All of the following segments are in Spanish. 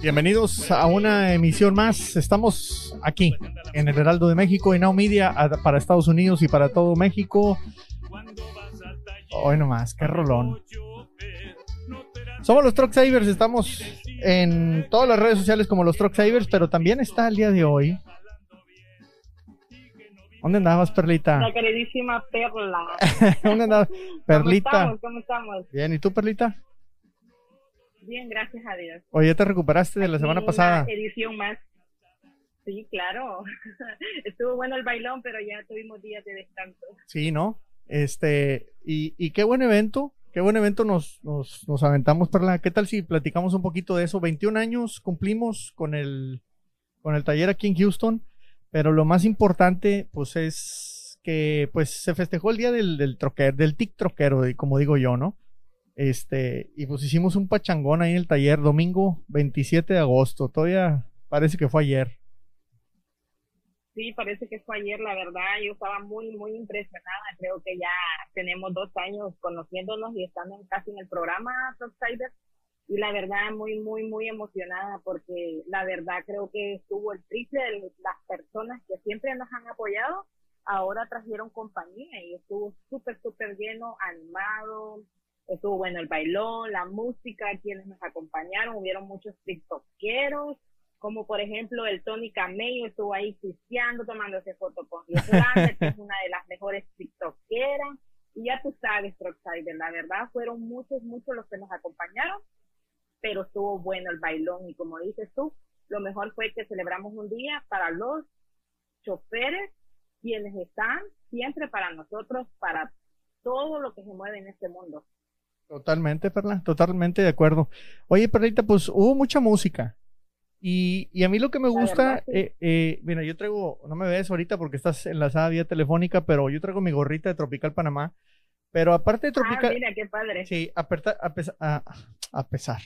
Bienvenidos a una emisión más. Estamos aquí en el Heraldo de México y Now Media para Estados Unidos y para todo México. Hoy nomás, qué rolón. Somos los Truck Savers, estamos en todas las redes sociales como los Truck Savers, pero también está el día de hoy. ¿Dónde andabas, Perlita? La queridísima Perla. ¿Dónde andabas? ¿Cómo Perlita. estamos? ¿Cómo estamos? Bien, ¿y tú, Perlita? Bien, gracias a Dios. Oye, ¿te recuperaste de la Aquí semana una pasada? edición más. Sí, claro. Estuvo bueno el bailón, pero ya tuvimos días de descanso. Sí, ¿no? Este, y, y qué buen evento, qué buen evento nos, nos, nos aventamos, Perla. ¿Qué tal si platicamos un poquito de eso? 21 años cumplimos con el, con el taller aquí en Houston, pero lo más importante, pues, es que, pues, se festejó el día del, del troquero, del tic troquero, como digo yo, ¿no? Este, y pues hicimos un pachangón ahí en el taller, domingo 27 de agosto, todavía parece que fue ayer. Sí, parece que fue ayer, la verdad. Yo estaba muy, muy impresionada. Creo que ya tenemos dos años conociéndonos y estando casi en el programa Topsider. Y la verdad, muy, muy, muy emocionada porque la verdad creo que estuvo el triple de las personas que siempre nos han apoyado. Ahora trajeron compañía y estuvo súper, súper lleno, animado. Estuvo bueno el bailón, la música, quienes nos acompañaron. Hubieron muchos tiktokeros como por ejemplo el Tony Camello estuvo ahí pisteando, tomándose foto con Yolanda, que es una de las mejores tiktokeras, y ya tú sabes, Troxider, la verdad fueron muchos, muchos los que nos acompañaron, pero estuvo bueno el bailón, y como dices tú, lo mejor fue que celebramos un día para los choferes, quienes están siempre para nosotros, para todo lo que se mueve en este mundo. Totalmente, Perla, totalmente de acuerdo. Oye, Perlita, pues hubo mucha música. Y, y a mí lo que me gusta, sí. eh, eh, mira, yo traigo, no me ves ahorita porque estás enlazada vía telefónica, pero yo traigo mi gorrita de Tropical Panamá. Pero aparte de Ah, Tropical, mira, qué padre. sí, a, perta- a pesa- a- a pesar,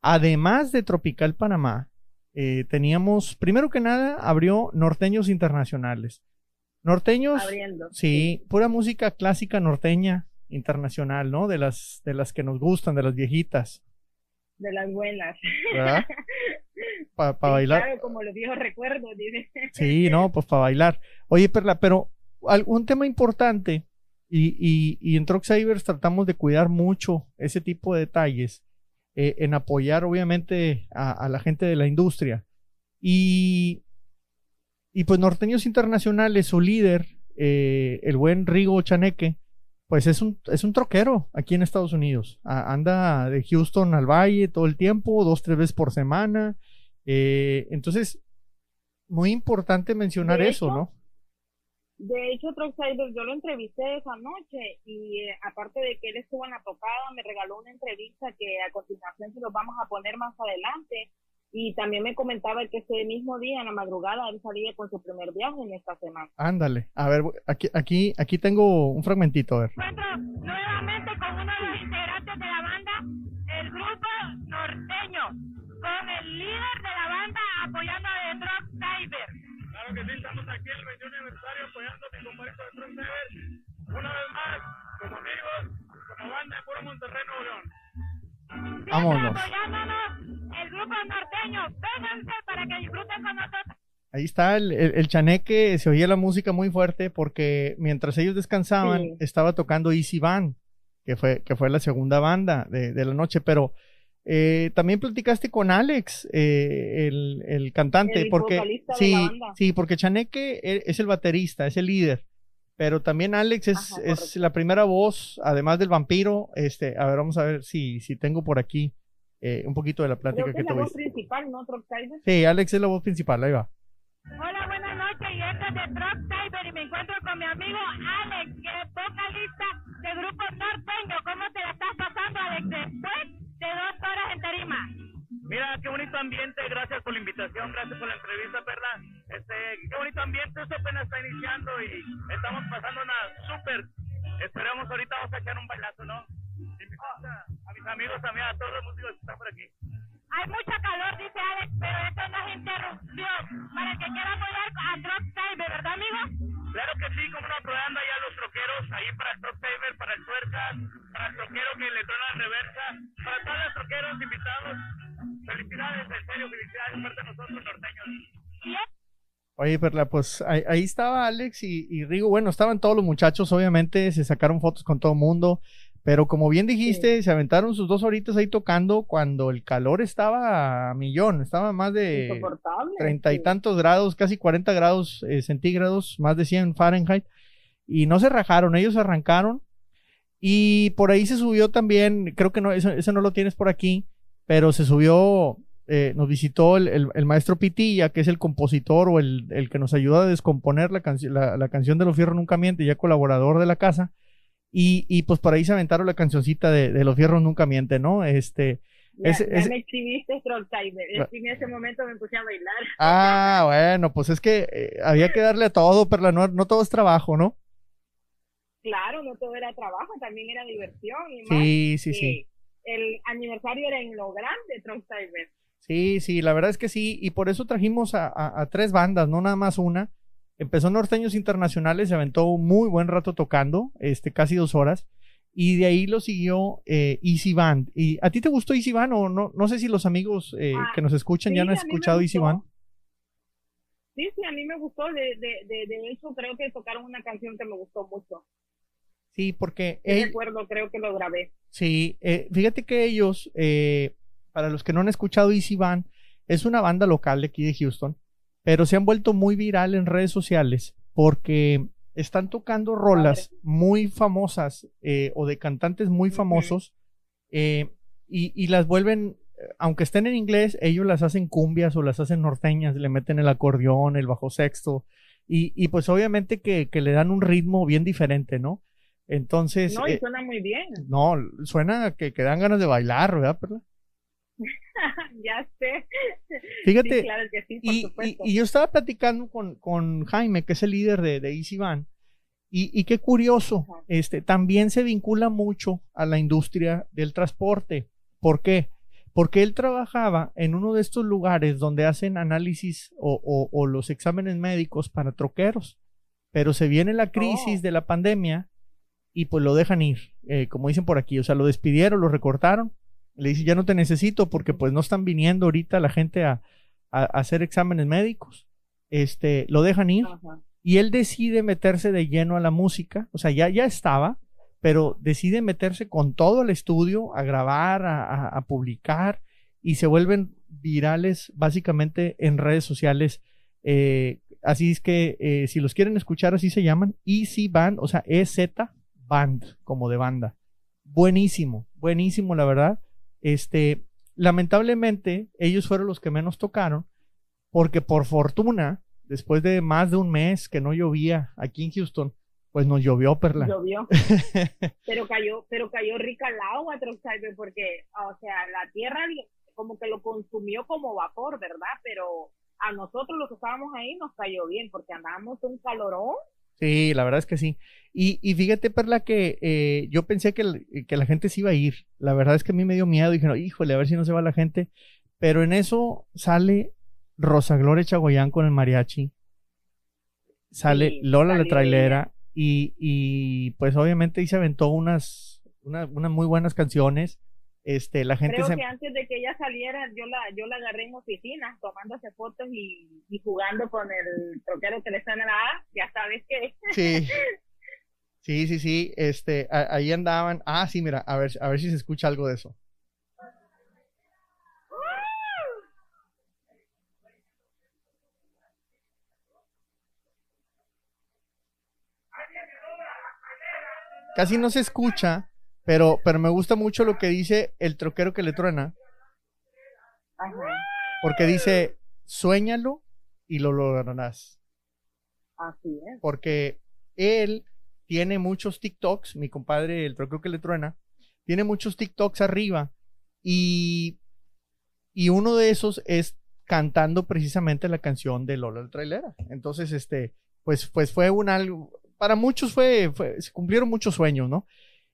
además de Tropical Panamá, eh, teníamos, primero que nada, abrió Norteños Internacionales. Norteños, Abriendo. Sí, pura música clásica norteña internacional, ¿no? De las de las que nos gustan, de las viejitas, De las buenas. ¿verdad? Para Sí, bailar. Claro, como los viejos recuerdos, dice. Sí, no, pues para bailar. Oye, Perla, pero algún tema importante y, y, y en Truck Savers tratamos de cuidar mucho ese tipo de detalles eh, en apoyar obviamente a, a la gente de la industria. Y, y pues Norteños Internacionales, su líder, eh, el buen Rigo Chaneque, pues es un, es un troquero aquí en Estados Unidos. A- anda de Houston al Valle todo el tiempo, dos, tres veces por semana. Eh, entonces, muy importante mencionar eso, ¿no? De hecho, Troxider, yo lo entrevisté esa noche y eh, aparte de que él estuvo en la tocada, me regaló una entrevista que a continuación se los vamos a poner más adelante. Y también me comentaba que ese mismo día, en la madrugada, él salía con su primer viaje en esta semana. Ándale. A ver, aquí, aquí, aquí tengo un fragmentito, a ver. encuentro nuevamente con uno de los integrantes de la banda, el grupo norteño, con el líder de la banda apoyando a The Drop Cyber. Claro que sí, estamos aquí el 21 aniversario apoyando a mi compadrito de Truck Driver. Una vez más, como amigos, como banda de puro Monterrey, Nuevo León. Vámonos. el grupo norteño, vénganse para que disfruten con nosotros. Ahí está el, el- el chaneque, se oía la música muy fuerte porque mientras ellos descansaban Sí. estaba tocando Easy Band, que fue, que fue la segunda banda de, de la noche, pero eh, también platicaste con Alex, eh, el, el cantante, El porque sí, sí, porque Chaneque e- es el baterista, es el líder, pero también Alex es, Ajá, es la primera voz, además del vampiro, este, a ver, vamos a ver si, si tengo por aquí eh, un poquito de la plática Creo que que es la voz principal, ¿no? Sí, Alex es la voz principal, ahí va. Hola, buenas noches, y este es de Drop Cyber y me encuentro con mi amigo Alex, que es vocalista del grupo norteño. ¿Cómo te la estás pasando, Alex, después de dos horas en tarima? Mira, qué bonito ambiente, gracias por la invitación, gracias por la entrevista, Perla. Qué bonito ambiente, esto apenas está iniciando y estamos pasando una súper. Esperamos ahorita vamos a echar un bailazo, ¿no? Invitamos a, a mis amigos también, a todos los músicos que están por aquí. Hay mucha calor, dice Alex, pero esto no es interrupción. Para que quiera apoyar a Drop Cyber, ¿verdad, amigo? Claro que sí, como no, apoyando ahí a los troqueros, ahí para el Top Saver, para el Tuercas, para el troquero que le truena la reversa, para todos los troqueros invitados. felicidades, en serio, felicidades de parte de nosotros norteños. Oye, Perla, pues ahí, ahí estaba Alex y, y, Rigo. Bueno, estaban todos los muchachos, obviamente, se sacaron fotos con todo el mundo. Pero como bien dijiste, sí. se aventaron sus dos horitas ahí tocando cuando el calor estaba a millón, estaba más de treinta y tantos grados, casi 40 grados eh, centígrados, más de 100 Fahrenheit. Y no se rajaron, ellos arrancaron. Y por ahí se subió también, creo que no, eso, eso no lo tienes por aquí, pero se subió eh, nos visitó el, el, el, maestro Pitilla, que es el compositor o el, el que nos ayuda a descomponer la, canci la, la, canción de Los Fierros Nunca Miente, ya colaborador de la casa. Y, y pues por ahí se aventaron la cancioncita de, de Los Fierros Nunca Miente, ¿no? Este. Ya, ese, ya ese... me exhibiste. En ese momento me puse a bailar. Ah, bueno, pues es que eh, había que darle a todo, pero no, no todo es trabajo, ¿no? Claro, no todo era trabajo, también era diversión. Y más, sí, sí, sí. El aniversario era en lo grande, Trolltimer. Sí, sí, la verdad es que sí, y por eso trajimos a, a, a, tres bandas, no nada más una. Empezó Norteños Internacionales, se aventó un muy buen rato tocando, este, casi dos horas, y de ahí lo siguió eh, Easy Band. ¿Y a ti te gustó Easy Band o no? No sé si los amigos eh, ah, que nos escuchan sí, ya han escuchado Easy Band. Sí, sí, a mí me gustó, de, de, de, de, hecho creo que tocaron una canción que me gustó mucho. Sí, porque... Sí, recuerdo, creo que lo grabé. Sí, eh, fíjate que ellos eh, para los que no han escuchado Easy Band, es una banda local de aquí de Houston, pero se han vuelto muy viral en redes sociales porque están tocando rolas muy famosas eh, o de cantantes muy famosos eh, y, y, las vuelven, aunque estén en inglés, ellos las hacen cumbias o las hacen norteñas, le meten el acordeón, el bajo sexto y, y pues obviamente que, que, le dan un ritmo bien diferente, ¿no? Entonces... No, y eh, suena muy bien. No, suena que, que dan ganas de bailar, ¿verdad, Perla? ya sé. Fíjate, sí, claro que sí, y, y, y, yo estaba platicando con, con, Jaime, que es el líder de, de Easy Van, y, y, qué curioso, Ajá. este, también se vincula mucho a la industria del transporte. ¿Por qué? Porque él trabajaba en uno de estos lugares donde hacen análisis o, o, o los exámenes médicos para troqueros. Pero se viene la crisis oh. de la pandemia y pues lo dejan ir, eh, como dicen por aquí, o sea, lo despidieron, lo recortaron le dice, ya no te necesito porque pues no están viniendo ahorita la gente a, a, a hacer exámenes médicos. Este, lo dejan ir Ajá. y él decide meterse de lleno a la música. O sea, ya, ya estaba, pero decide meterse con todo el estudio a grabar, a, a publicar y se vuelven virales básicamente en redes sociales. Eh, así es que eh, si los quieren escuchar, así se llaman, Easy Band, o sea, EZ Band, como de banda. Buenísimo, buenísimo, la verdad. Este, lamentablemente, ellos fueron los que menos tocaron, porque por fortuna, después de más de un mes que no llovía aquí en Houston, pues nos llovió, Perla. Llovió. pero cayó, pero cayó rica el agua, Troxaiber, porque, o sea, la tierra como que lo consumió como vapor, ¿verdad? Pero a nosotros los que estábamos ahí nos cayó bien, porque andábamos un calorón Sí, la verdad es que sí. Y, y fíjate, Perla, que eh, yo pensé que, que, la gente se iba a ir. La verdad es que a mí me dio miedo. Dije, no, híjole, a ver si no se va la gente. Pero en eso sale Rosa Gloria Chagoyán con el mariachi. Sale sí, Lola la trailera. Y, y pues obviamente ahí se aventó unas, una, unas muy buenas canciones. Este, la gente Creo se... que antes de que ella saliera, yo la, yo la agarré en oficina, tomándose fotos y, y jugando con el troquero que le está en la A, ya sabes que. Sí. Sí, sí, sí. Este, a, ahí andaban. Ah, sí, mira, a ver, a ver si se escucha algo de eso. Casi no se escucha, pero, pero me gusta mucho lo que dice el troquero que le truena. Ajá. Porque dice, suéñalo y lo lograrás. Así es. Porque él tiene muchos TikToks, mi compadre, el troquero que le truena, tiene muchos TikToks arriba y, y uno de esos es cantando precisamente la canción de Lola el Trailera. Entonces, este, pues, pues fue un algo, para muchos fue, fue se cumplieron muchos sueños, ¿no?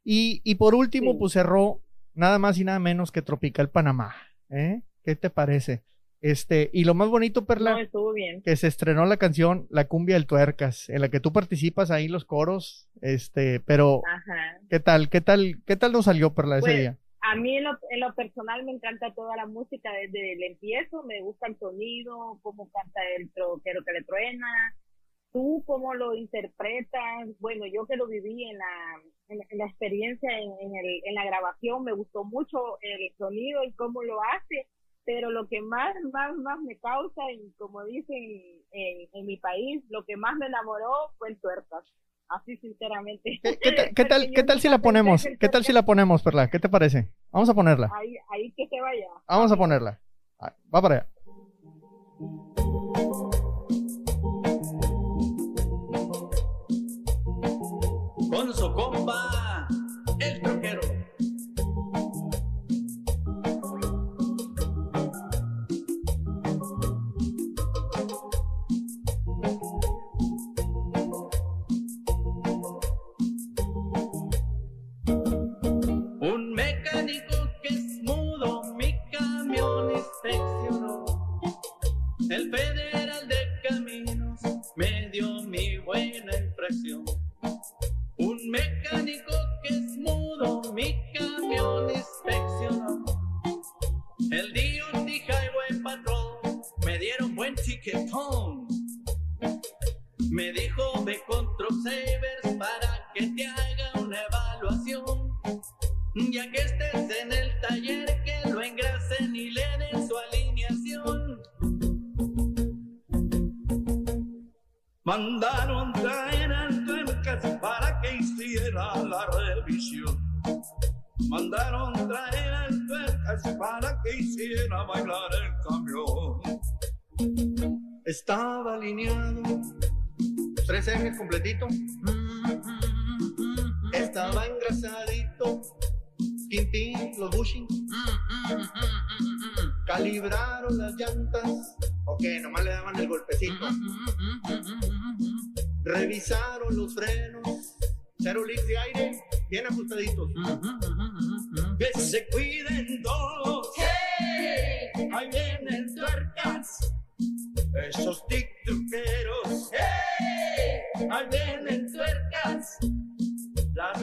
Y, y por último, sí. pues cerró nada más y nada menos que Tropical Panamá. ¿eh? ¿Qué te parece? Este, y lo más bonito, Perla, no, que se estrenó la canción La Cumbia del Tuercas, en la que tú participas ahí los coros, este, pero Ajá. ¿qué tal? ¿Qué tal? ¿Qué tal nos salió, Perla, ese pues, día? A a mí en lo, en lo personal me encanta toda la música desde el empiezo, me gusta el sonido, cómo canta el troquero que le truena, tú cómo lo interpretas, bueno, yo que lo viví en la, en, la experiencia en, en, el, en la grabación, me gustó mucho el sonido y cómo lo hace, pero lo que más, más, más me causa, y como dicen en, en mi país, lo que más me enamoró fue el tuercas así sinceramente. ¿Qué, tal, qué tal si la ponemos? ¿Qué tal si la ponemos, Perla? ¿Qué te parece? Vamos a ponerla. Ahí, ahí que se vaya. Vamos a ponerla. Va para allá. Con su compa, el troquero. hiciera bailar el camión. Estaba alineado, tres ejes completito. Estaba engrasadito, tintín, los bushing. Calibraron las llantas, ok, nomás le daban el golpecito. Revisaron los frenos, cero leaks de aire, bien ajustaditos. Que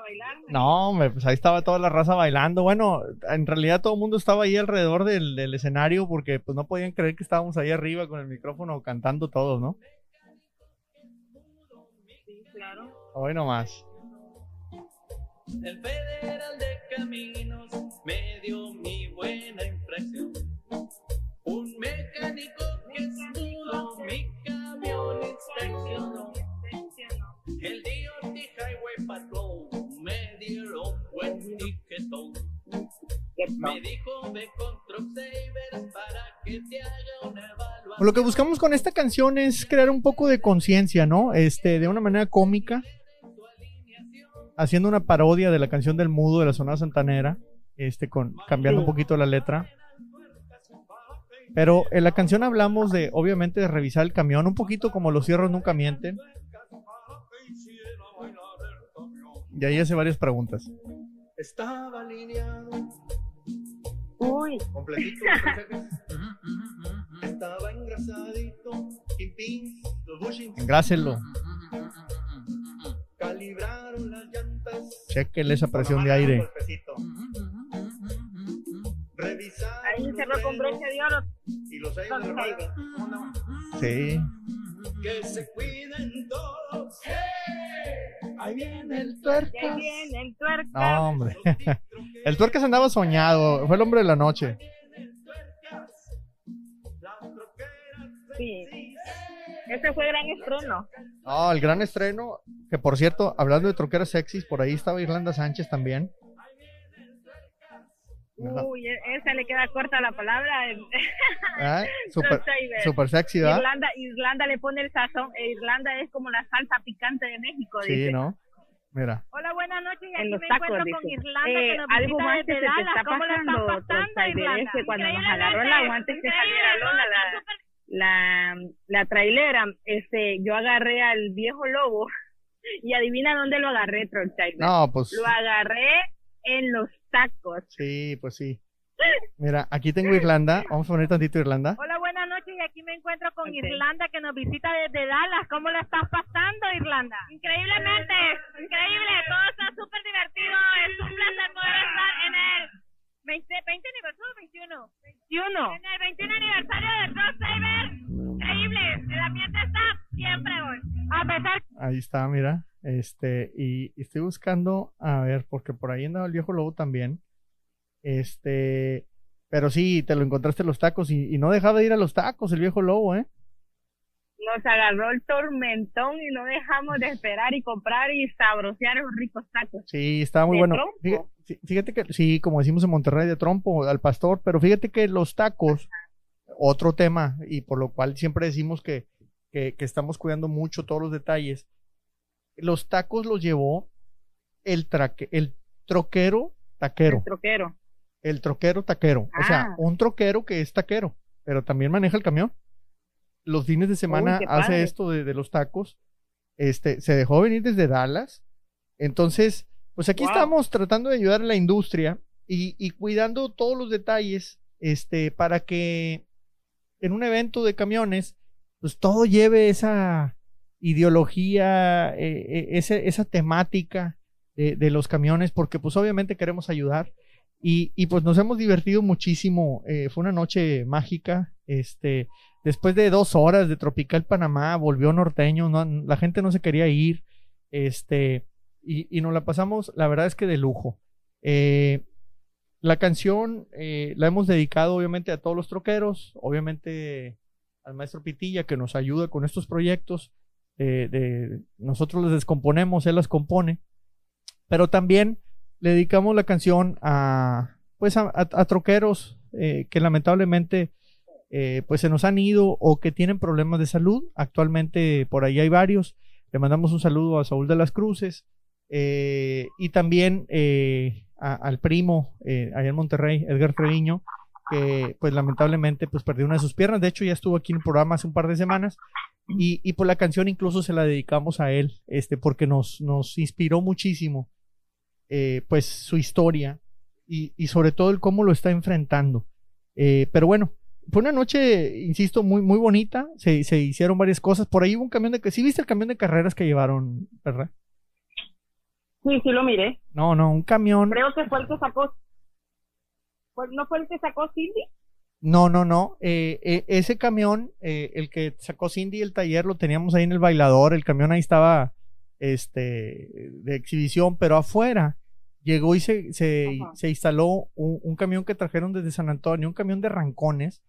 bailar. No, hombre, pues ahí estaba toda la raza bailando. Bueno, en realidad todo el mundo estaba ahí alrededor del, escenario porque pues no podían creer que estábamos ahí arriba con el micrófono cantando todos, ¿no? Sí, claro. Hoy nomás. El federal de caminos Me dijo ve con Truck para que te haga una evaluación. Lo que buscamos con esta canción es crear un poco de conciencia, ¿no? Este, de una manera cómica, haciendo una parodia de la canción del mudo de la zona santanera, este, con cambiando un poquito la letra. Pero en la canción hablamos de, obviamente, de revisar el camión, un poquito como los cierros nunca mienten. Y ahí hace varias preguntas. Estaba alineado. Uy. Completito. Estaba engrasadito. Engrásenlo. Calibraron las llantas. Chequenle esa presión de aire. Ahí cerró con broche de oro. Y los hay Sí. Que se cuiden todos. Ahí viene el tuercas. Ahí viene el tuercas. No, hombre. El tuercas andaba soñado. Fue el hombre de la noche. Sí. Ese fue el gran estreno. No, el gran estreno. Que por cierto, hablando de troqueras sexys, por ahí estaba Irlanda Sánchez también. Uy, e-, esa le queda corta la palabra. Ah, super, super, sexy, ¿verdad? Irlanda, Irlanda le pone el sazón. E Irlanda es como la salsa picante de México. Sí, ¿no? Mira. Hola, buenas noches. Y En aquí los me tacos, encuentro con. Irlanda, Eh, que nos algo desde se te está ¿Cómo la pasando, estás pasando, Tropsider, Irlanda? es que cuando nos Increíblemente, agarró el agua antes que increíble, saliera todo Lola, está la- la, la trailera, este, yo agarré al viejo lobo y adivina dónde lo agarré. No, pues Lo agarré en los tacos. sí, pues sí. Mira, aquí tengo Irlanda. Vamos a poner tantito Irlanda. Hola, buenas noches. Y aquí me encuentro con Ok. Irlanda, que nos visita desde Dallas. ¿Cómo la estás pasando, Irlanda? Increíblemente, increíble. Todo está súper divertido. Es un placer poder estar en el 20, 20 aniversario o 21. 21. En el 21 aniversario de Cross Saber. Increíble. El ambiente está siempre hoy. A pesar Ahí está, mira. Este, y, y estoy buscando, a ver, porque por ahí andaba el viejo lobo también. Este, pero sí, te lo encontraste en los tacos y, y no dejaba de ir a los tacos el viejo lobo, ¿eh? Nos agarró el tormentón y no dejamos de esperar y comprar y sabrosear esos ricos tacos. Sí, estaba muy ¿De bueno. trompo? Fíjate, sí, fíjate que, sí, como decimos en Monterrey, de trompo al pastor, pero fíjate que los tacos, otro tema, y por lo cual siempre decimos que, que, que estamos cuidando mucho todos los detalles. Los tacos los llevó el, traque, el troquero taquero. El troquero. El troquero taquero. O sea, Ah. un troquero que es taquero, pero también maneja el camión. Los fines de semana hace esto de, de los tacos. Este, se dejó venir desde Dallas. Entonces, pues aquí Wow. estamos tratando de ayudar a la industria y, y cuidando todos los detalles, este, para que en un evento de camiones, pues todo lleve esa ideología, eh, eh, esa temática de, de los camiones, porque pues obviamente queremos ayudar. Y, pues nos hemos divertido muchísimo. eh, fue una noche mágica. Este, después de dos horas de Tropical Panamá, volvió norteño. no- la gente no se quería ir. Este, y, nos la pasamos, la verdad es que de lujo. Eh, la canción eh, la hemos dedicado obviamente a todos los troqueros, obviamente al maestro Pitilla que nos ayuda con estos proyectos. nosotros las descomponemos, él las compone. Pero también le dedicamos la canción a pues a, troqueros eh, que lamentablemente eh, pues se nos han ido o que tienen problemas de salud. Actualmente por ahí hay varios. Le mandamos un saludo a Saúl de las Cruces eh, y también al primo allá en Monterrey, Edgar Treviño, que pues lamentablemente pues perdió una de sus piernas. De hecho ya estuvo aquí en el programa hace un par de semanas y, y por la canción incluso se la dedicamos a él, este, porque nos, nos inspiró muchísimo eh, pues su historia y, y sobre todo el cómo lo está enfrentando. Eh, pero bueno, fue una noche, insisto, muy, muy bonita. Se, se hicieron varias cosas. Por ahí hubo un camión de que ¿Sí viste el camión de carreras que llevaron, verdad? Sí, sí lo miré. No, no, un camión. Creo que fue el que sacó. fue- ¿No fue el que sacó Cindy? No, no, no. eh, eh, ese camión, eh, el que sacó Cindy el taller, lo teníamos ahí en el bailador. El camión ahí estaba este, de exhibición, pero afuera llegó y se, se, se instaló un, un camión que trajeron desde San Antonio, un camión de rancones,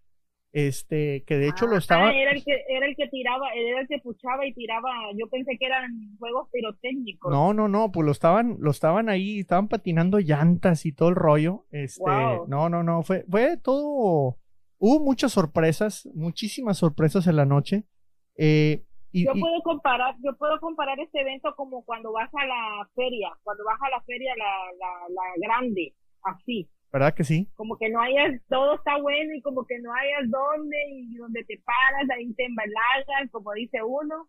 este, que de hecho lo estaba. Ah, era el que era el que tiraba, era el que puchaba y tiraba. Yo pensé que eran juegos pirotécnicos. No, no, no, pues lo estaban, lo estaban ahí, estaban patinando llantas y todo el rollo. Este, Wow. no, no, no, fue, fue todo, hubo muchas sorpresas, muchísimas sorpresas en la noche. Eh, y, Yo y- puedo comparar, yo puedo comparar este evento como cuando vas a la feria, cuando vas a la feria la, la, la grande, así, ¿verdad que sí? como que no hayas, todo está bueno y como que no hayas dónde y donde te paras, ahí te embalagas, como dice uno,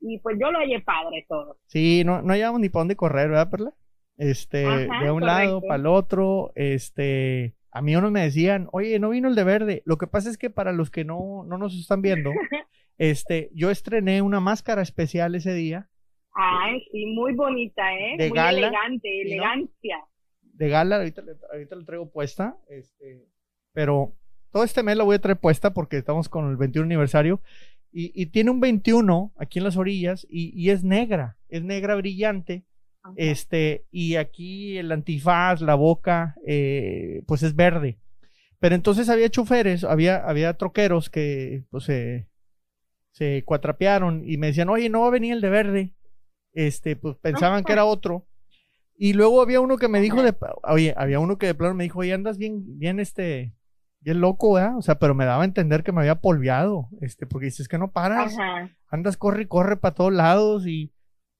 y pues yo lo hallé padre todo. Sí, no, no hallábamos ni para dónde correr, ¿verdad, Perla? Este, Ajá, de un lado para el otro, este, a mí unos me decían, oye, no vino el de verde. Lo que pasa es que para los que no, no nos están viendo, este, yo estrené una máscara especial ese día Ay, sí, muy bonita, ¿eh? De muy gala, elegante, ¿no? elegancia. de gala, ahorita, ahorita la traigo puesta, este, pero todo este mes la voy a traer puesta porque estamos con el 21 aniversario y, y tiene un 21 aquí en las orillas y, y es negra, es negra brillante, Ajá. este, y aquí el antifaz, la boca, eh, pues es verde. Pero entonces había choferes, había, había troqueros que pues se, se cuatrapearon y me decían, oye, no va a venir el de verde. Este, pues pensaban que era otro. Y luego había uno que me dijo de, oye, había uno que de plano me dijo, oye, andas bien, bien este, bien loco, ¿verdad? O sea, pero me daba a entender que me había polveado, este, porque dices que no paras, Ajá. andas corre y corre para todos lados y,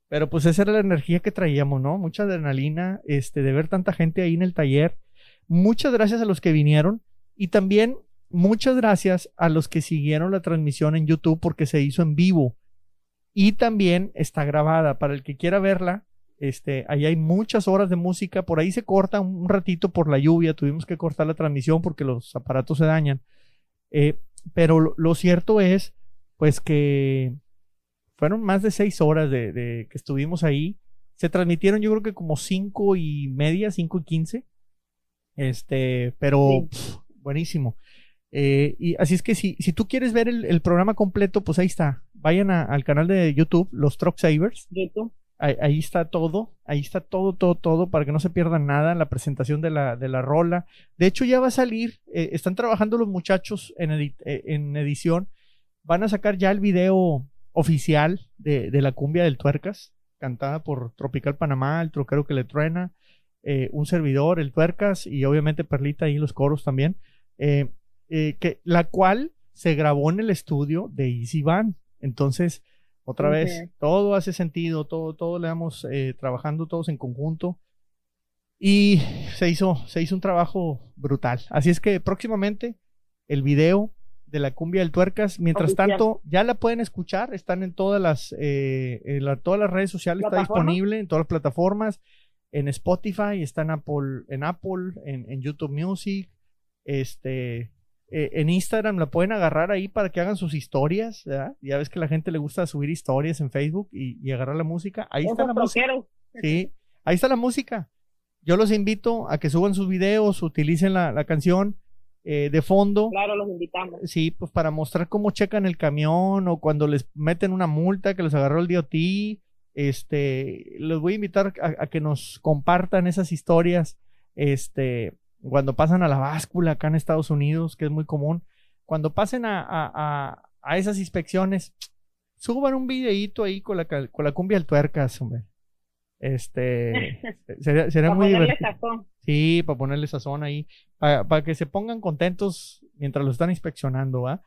Pero pues esa era la energía que traíamos, ¿no? Mucha adrenalina, este, de ver tanta gente ahí en el taller. Muchas gracias a los que vinieron y también muchas gracias a los que siguieron la transmisión en YouTube porque se hizo en vivo y también está grabada. Para el que quiera verla, este, ahí hay muchas horas de música. Por ahí se corta un ratito por la lluvia. Tuvimos que cortar la transmisión porque los aparatos se dañan. Eh, pero lo, lo cierto es, pues que fueron más de seis horas de, de que estuvimos ahí. Se transmitieron yo creo que como cinco y media, cinco y quince. Este, pero Sí. pf, buenísimo. Eh, y así es que si, si tú quieres ver el, el programa completo, pues ahí está. Vayan a- al canal de YouTube, los Truck Savers. YouTube. Ahí, ahí está todo, ahí está todo, todo, todo, para que no se pierdan nada, la presentación de la, de la rola. De hecho, ya va a salir, eh, están trabajando los muchachos en, edi- eh, en edición, van a sacar ya el video oficial de, de la cumbia del Tuercas, cantada por Tropical Panamá, el troquero que le truena, eh, un servidor, el Tuercas, y obviamente Perlita y los coros también, eh, eh, que, la cual se grabó en el estudio de Easy Van. Entonces, otra vez, Ujú. todo hace sentido, todo, todo le vamos eh, trabajando todos en conjunto. Y se hizo, se hizo un trabajo brutal. Así es que próximamente el video de la cumbia del tuercas, mientras Oficial. tanto, ya la pueden escuchar, están en todas las, eh, en la- todas las redes sociales, está disponible en todas las plataformas, en Spotify, está en Apple, en Apple, en, en YouTube Music, este, eh, en Instagram la pueden agarrar ahí para que hagan sus historias, ¿verdad? Ya ves que a la gente le gusta subir historias en Facebook y, y agarrar la música. Ahí está la música. Sí, ahí está la música. Yo los invito a que suban sus videos, utilicen la, la canción eh, de fondo. Claro, los invitamos. Sí, pues para mostrar cómo checan el camión o cuando les meten una multa que les agarró el DOT. Este, los voy a invitar a, a que nos compartan esas historias. Este, cuando pasan a la báscula acá en Estados Unidos, que es muy común. Cuando pasen a, a, a, a esas inspecciones, suban un videíto ahí con la, con la cumbia del tuercas, hombre. Este, sería, sería Para muy divertido. sazón. Sí, para ponerle sazón ahí, para, que se pongan contentos mientras lo están inspeccionando, ¿va?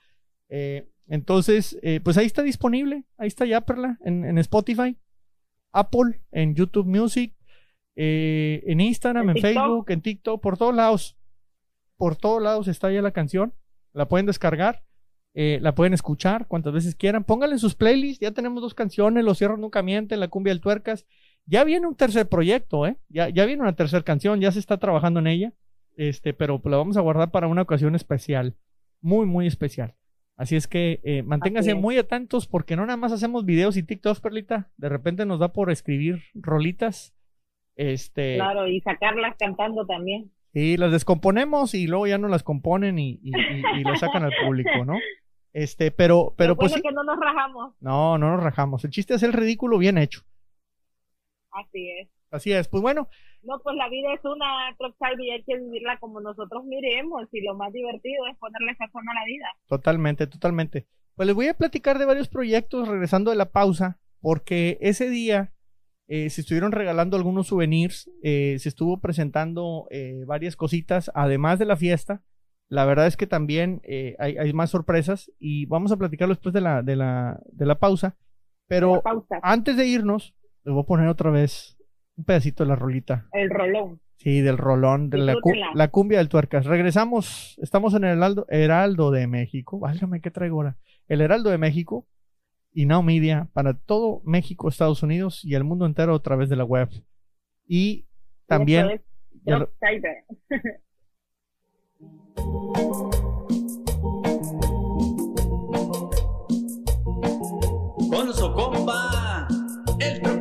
Eh, entonces, eh, pues ahí está disponible, ahí está ya, Perla, en, en Spotify, Apple, en YouTube Music, eh, en Instagram, en. Facebook, en TikTok, por todos lados. Por todos lados está ya la canción, la pueden descargar, eh, la pueden escuchar cuantas veces quieran. Pónganle en sus playlists, ya tenemos dos canciones, Los Cierros Nunca Mienten, La Cumbia del Tuercas. Ya viene un tercer proyecto, ¿eh? Ya, ya viene una tercera canción, ya se está trabajando en ella. Este, pero la vamos a guardar para una ocasión especial. Muy, muy especial. Así es que eh, manténganse muy atentos porque no nada más hacemos videos y TikToks, Perlita. De repente nos da por escribir rolitas. Este, Claro, y sacarlas cantando también. y las descomponemos y luego ya no las componen y, y, y- y las sacan al público, ¿no? Este, pero, pero Lo pues que no nos rajamos. No, no nos rajamos. El chiste es el ridículo bien hecho. Así es. Así es. Pues bueno, No, pues la vida es una Tropside y hay que vivirla como nosotros miremos. Y lo más divertido es ponerle sazón a la vida. Totalmente, totalmente. Pues les voy a platicar de varios proyectos regresando de la pausa, porque ese día eh, se estuvieron regalando algunos souvenirs, eh, se estuvo presentando eh, varias cositas, además de la fiesta. La verdad es que también eh, hay, hay más sorpresas y vamos a platicarlo después de la, de la, de la pausa. Pero La pausa. antes de irnos, les voy a poner otra vez un pedacito de la rolita. El rolón. Sí, del rolón, de la, cu- la cumbia del tuercas. Regresamos, estamos en el Heraldo, Heraldo de México. Válgame, ¿qué traigo ahora? El Heraldo de México y Now Media para todo México, Estados Unidos y el mundo entero a través de la web. Y también. Con su compa, el